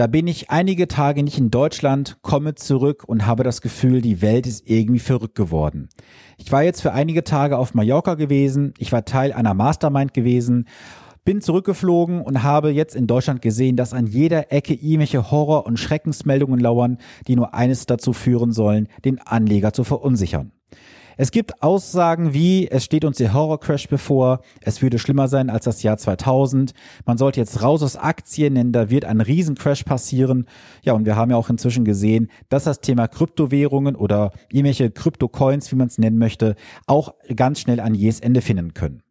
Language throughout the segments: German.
Da bin ich einige Tage nicht in Deutschland, komme zurück und habe das Gefühl, die Welt ist irgendwie verrückt geworden. Ich war jetzt für einige Tage auf Mallorca gewesen, ich war Teil einer Mastermind gewesen, bin zurückgeflogen und habe jetzt in Deutschland gesehen, dass an jeder Ecke irgendwelche Horror- und Schreckensmeldungen lauern, die nur eines dazu führen sollen, den Anleger zu verunsichern. Es gibt Aussagen wie, es steht uns der Horror-Crash bevor, es würde schlimmer sein als das Jahr 2000, man sollte jetzt raus aus Aktien, denn da wird ein Riesencrash passieren. Ja, und wir haben ja auch inzwischen gesehen, dass das Thema Kryptowährungen oder irgendwelche Kryptocoins, wie man es nennen möchte, auch ganz schnell ein jähes Ende finden können.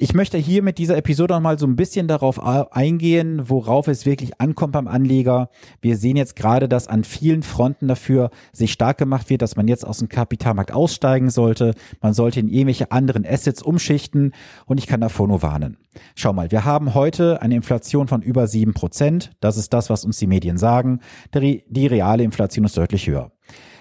Ich möchte hier mit dieser Episode noch mal so ein bisschen darauf eingehen, worauf es wirklich ankommt beim Anleger. Wir sehen jetzt gerade, dass an vielen Fronten dafür sich stark gemacht wird, dass man jetzt aus dem Kapitalmarkt aussteigen sollte. Man sollte in irgendwelche anderen Assets umschichten und ich kann davor nur warnen. Schau mal, wir haben heute eine Inflation von über sieben Prozent. Das ist das, was uns die Medien sagen. Die reale Inflation ist deutlich höher.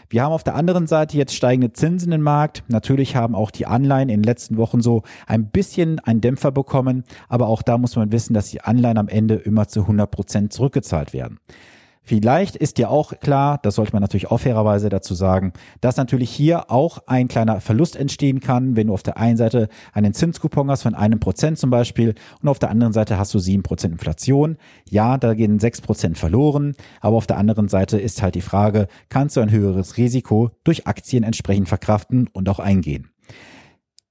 Wir haben auf der anderen Seite jetzt steigende Zinsen im Markt. Natürlich haben auch die Anleihen in den letzten Wochen so ein bisschen einen Dämpfer bekommen. Aber auch da muss man wissen, dass die Anleihen am Ende immer zu 100 Prozent zurückgezahlt werden. Vielleicht ist dir auch klar, das sollte man natürlich auch fairerweise dazu sagen, dass natürlich hier auch ein kleiner Verlust entstehen kann, wenn du auf der einen Seite einen Zinskupon hast von einem Prozent zum Beispiel und auf der anderen Seite hast du sieben Prozent Inflation. Ja, da gehen sechs Prozent verloren, aber auf der anderen Seite ist halt die Frage, kannst du ein höheres Risiko durch Aktien entsprechend verkraften und auch eingehen?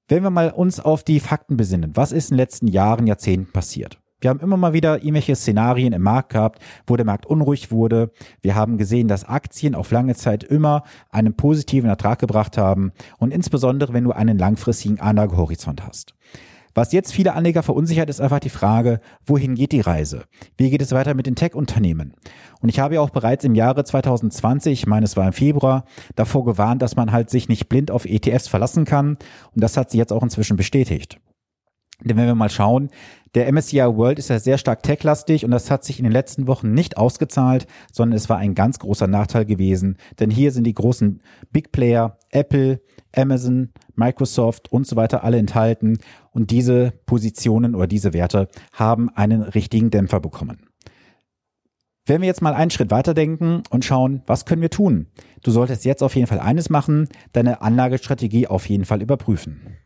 Wenn wir mal uns auf die Fakten besinnen, was ist in den letzten Jahren, Jahrzehnten passiert? Wir haben immer mal wieder irgendwelche Szenarien im Markt gehabt, wo der Markt unruhig wurde. Wir haben gesehen, dass Aktien auf lange Zeit immer einen positiven Ertrag gebracht haben und insbesondere, wenn du einen langfristigen Anlagehorizont hast. Was jetzt viele Anleger verunsichert, ist einfach die Frage, wohin geht die Reise? Wie geht es weiter mit den Tech-Unternehmen? Und ich habe ja auch bereits im Jahre 2020, ich meine es war im Februar, davor gewarnt, dass man halt sich nicht blind auf ETFs verlassen kann. Und das hat sie jetzt auch inzwischen bestätigt. Denn wenn wir mal schauen, der MSCI World ist ja sehr stark techlastig und das hat sich in den letzten Wochen nicht ausgezahlt, sondern es war ein ganz großer Nachteil gewesen. Denn hier sind die großen Big Player, Apple, Amazon, Microsoft und so weiter alle enthalten und diese Positionen oder diese Werte haben einen richtigen Dämpfer bekommen. Wenn wir jetzt mal einen Schritt weiterdenken und schauen, was können wir tun? Du solltest jetzt auf jeden Fall eines machen, deine Anlagestrategie auf jeden Fall überprüfen.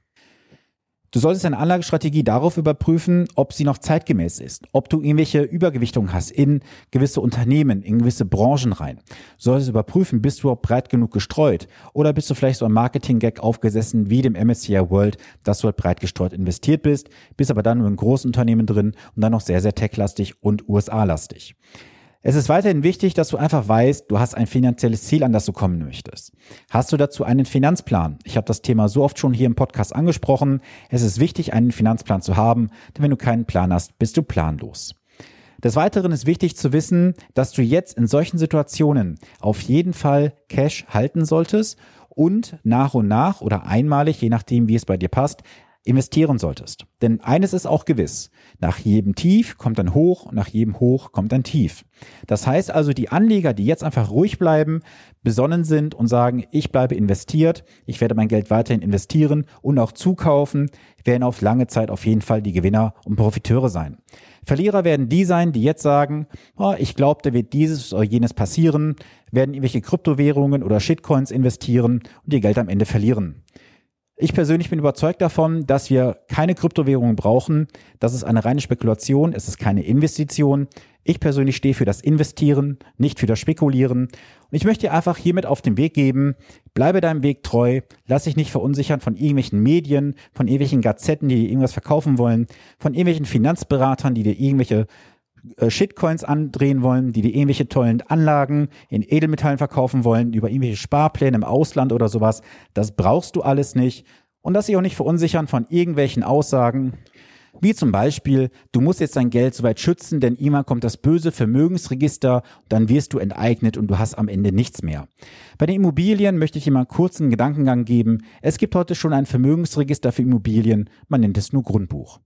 Du solltest deine Anlagestrategie darauf überprüfen, ob sie noch zeitgemäß ist, ob du irgendwelche Übergewichtung hast in gewisse Unternehmen, in gewisse Branchen rein. Du solltest überprüfen, bist du auch breit genug gestreut oder bist du vielleicht so ein Marketing-Gag aufgesessen wie dem MSCI World, dass du halt breit gestreut investiert bist, bist aber dann nur in großen Unternehmen drin und dann noch sehr, sehr techlastig und USA-lastig. Es ist weiterhin wichtig, dass du einfach weißt, du hast ein finanzielles Ziel, an das du kommen möchtest. Hast du dazu einen Finanzplan? Ich habe das Thema so oft schon hier im Podcast angesprochen. Es ist wichtig, einen Finanzplan zu haben, denn wenn du keinen Plan hast, bist du planlos. Des Weiteren ist wichtig zu wissen, dass du jetzt in solchen Situationen auf jeden Fall Cash halten solltest und nach und nach oder einmalig, je nachdem, wie es bei dir passt, investieren solltest. Denn eines ist auch gewiss. Nach jedem Tief kommt ein Hoch und nach jedem Hoch kommt ein Tief. Das heißt also, die Anleger, die jetzt einfach ruhig bleiben, besonnen sind und sagen, ich bleibe investiert, ich werde mein Geld weiterhin investieren und auch zukaufen, werden auf lange Zeit auf jeden Fall die Gewinner und Profiteure sein. Verlierer werden die sein, die jetzt sagen, oh, ich glaube, da wird dieses oder jenes passieren, werden irgendwelche Kryptowährungen oder Shitcoins investieren und ihr Geld am Ende verlieren. Ich persönlich bin überzeugt davon, dass wir keine Kryptowährungen brauchen. Das ist eine reine Spekulation, es ist keine Investition. Ich persönlich stehe für das Investieren, nicht für das Spekulieren. Und ich möchte dir einfach hiermit auf den Weg geben, bleibe deinem Weg treu, lass dich nicht verunsichern von irgendwelchen Medien, von irgendwelchen Gazetten, die dir irgendwas verkaufen wollen, von irgendwelchen Finanzberatern, die dir irgendwelche Shitcoins andrehen wollen, die dir irgendwelche tollen Anlagen in Edelmetallen verkaufen wollen, über irgendwelche Sparpläne im Ausland oder sowas. Das brauchst du alles nicht. Und lass dich auch nicht verunsichern von irgendwelchen Aussagen, wie zum Beispiel, du musst jetzt dein Geld soweit schützen, denn immer kommt das böse Vermögensregister, dann wirst du enteignet und du hast am Ende nichts mehr. Bei den Immobilien möchte ich dir mal einen kurzen Gedankengang geben. Es gibt heute schon ein Vermögensregister für Immobilien, man nennt es nur Grundbuch.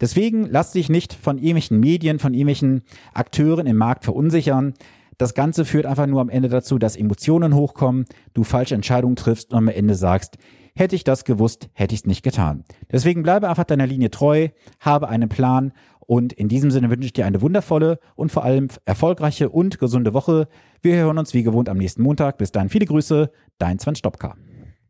Deswegen lass dich nicht von irgendwelchen Medien, von irgendwelchen Akteuren im Markt verunsichern. Das Ganze führt einfach nur am Ende dazu, dass Emotionen hochkommen, du falsche Entscheidungen triffst und am Ende sagst, hätte ich das gewusst, hätte ich es nicht getan. Deswegen bleibe einfach deiner Linie treu, habe einen Plan Und in diesem Sinne wünsche ich dir eine wundervolle und vor allem erfolgreiche und gesunde Woche. Wir hören uns wie gewohnt am nächsten Montag. Bis dann viele Grüße, dein Sven Stopka.